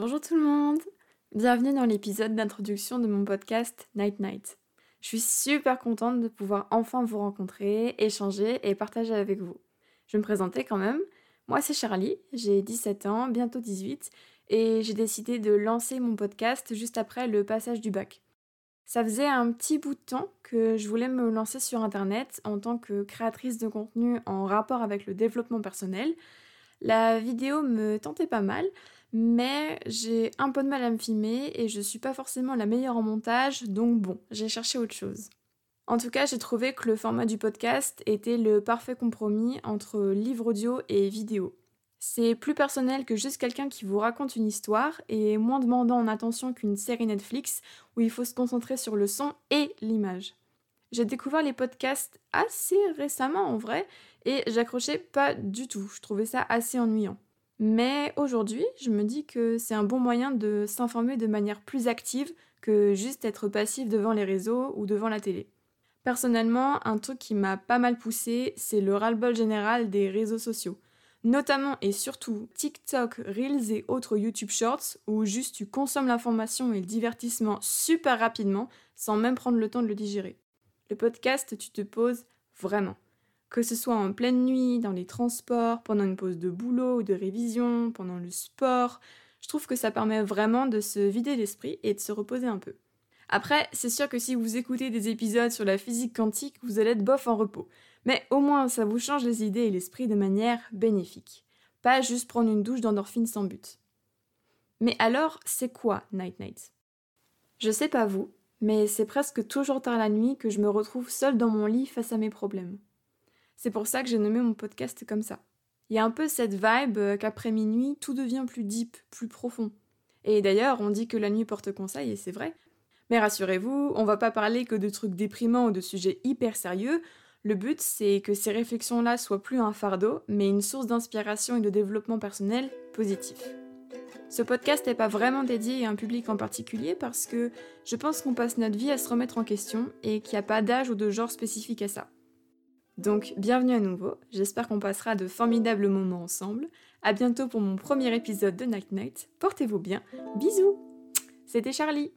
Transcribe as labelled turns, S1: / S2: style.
S1: Bonjour tout le monde Bienvenue dans l'épisode d'introduction de mon podcast Night Night. Je suis super contente de pouvoir enfin vous rencontrer, échanger et partager avec vous. Je vais me présenter quand même. Moi c'est Charlie, j'ai 17 ans, bientôt 18, et j'ai décidé de lancer mon podcast juste après le passage du bac. Ça faisait un petit bout de temps que je voulais me lancer sur Internet en tant que créatrice de contenu en rapport avec le développement personnel. La vidéo me tentait pas mal, mais j'ai un peu de mal à me filmer et je suis pas forcément la meilleure en montage, donc bon, j'ai cherché autre chose. En tout cas, j'ai trouvé que le format du podcast était le parfait compromis entre livre audio et vidéo. C'est plus personnel que juste quelqu'un qui vous raconte une histoire et moins demandant en attention qu'une série Netflix où il faut se concentrer sur le son et l'image. J'ai découvert les podcasts assez récemment en vrai et j'accrochais pas du tout, je trouvais ça assez ennuyant. Mais aujourd'hui, je me dis que c'est un bon moyen de s'informer de manière plus active que juste être passif devant les réseaux ou devant la télé. Personnellement, un truc qui m'a pas mal poussé, c'est le ras-le-bol général des réseaux sociaux. Notamment et surtout TikTok, Reels et autres YouTube Shorts, où juste tu consommes l'information et le divertissement super rapidement, sans même prendre le temps de le digérer. Le podcast, tu te poses vraiment que ce soit en pleine nuit, dans les transports, pendant une pause de boulot ou de révision, pendant le sport, je trouve que ça permet vraiment de se vider l'esprit et de se reposer un peu. Après, c'est sûr que si vous écoutez des épisodes sur la physique quantique, vous allez être bof en repos. Mais au moins, ça vous change les idées et l'esprit de manière bénéfique. Pas juste prendre une douche d'endorphine sans but. Mais alors, c'est quoi Night Night Je sais pas vous, mais c'est presque toujours tard la nuit que je me retrouve seule dans mon lit face à mes problèmes. C'est pour ça que j'ai nommé mon podcast comme ça. Il y a un peu cette vibe euh, qu'après minuit, tout devient plus deep, plus profond. Et d'ailleurs, on dit que la nuit porte conseil, et c'est vrai. Mais rassurez-vous, on va pas parler que de trucs déprimants ou de sujets hyper sérieux. Le but, c'est que ces réflexions-là soient plus un fardeau, mais une source d'inspiration et de développement personnel positif. Ce podcast n'est pas vraiment dédié à un public en particulier parce que je pense qu'on passe notre vie à se remettre en question et qu'il n'y a pas d'âge ou de genre spécifique à ça. Donc, bienvenue à nouveau. J'espère qu'on passera de formidables moments ensemble. À bientôt pour mon premier épisode de Night Night. Portez-vous bien. Bisous. C'était Charlie.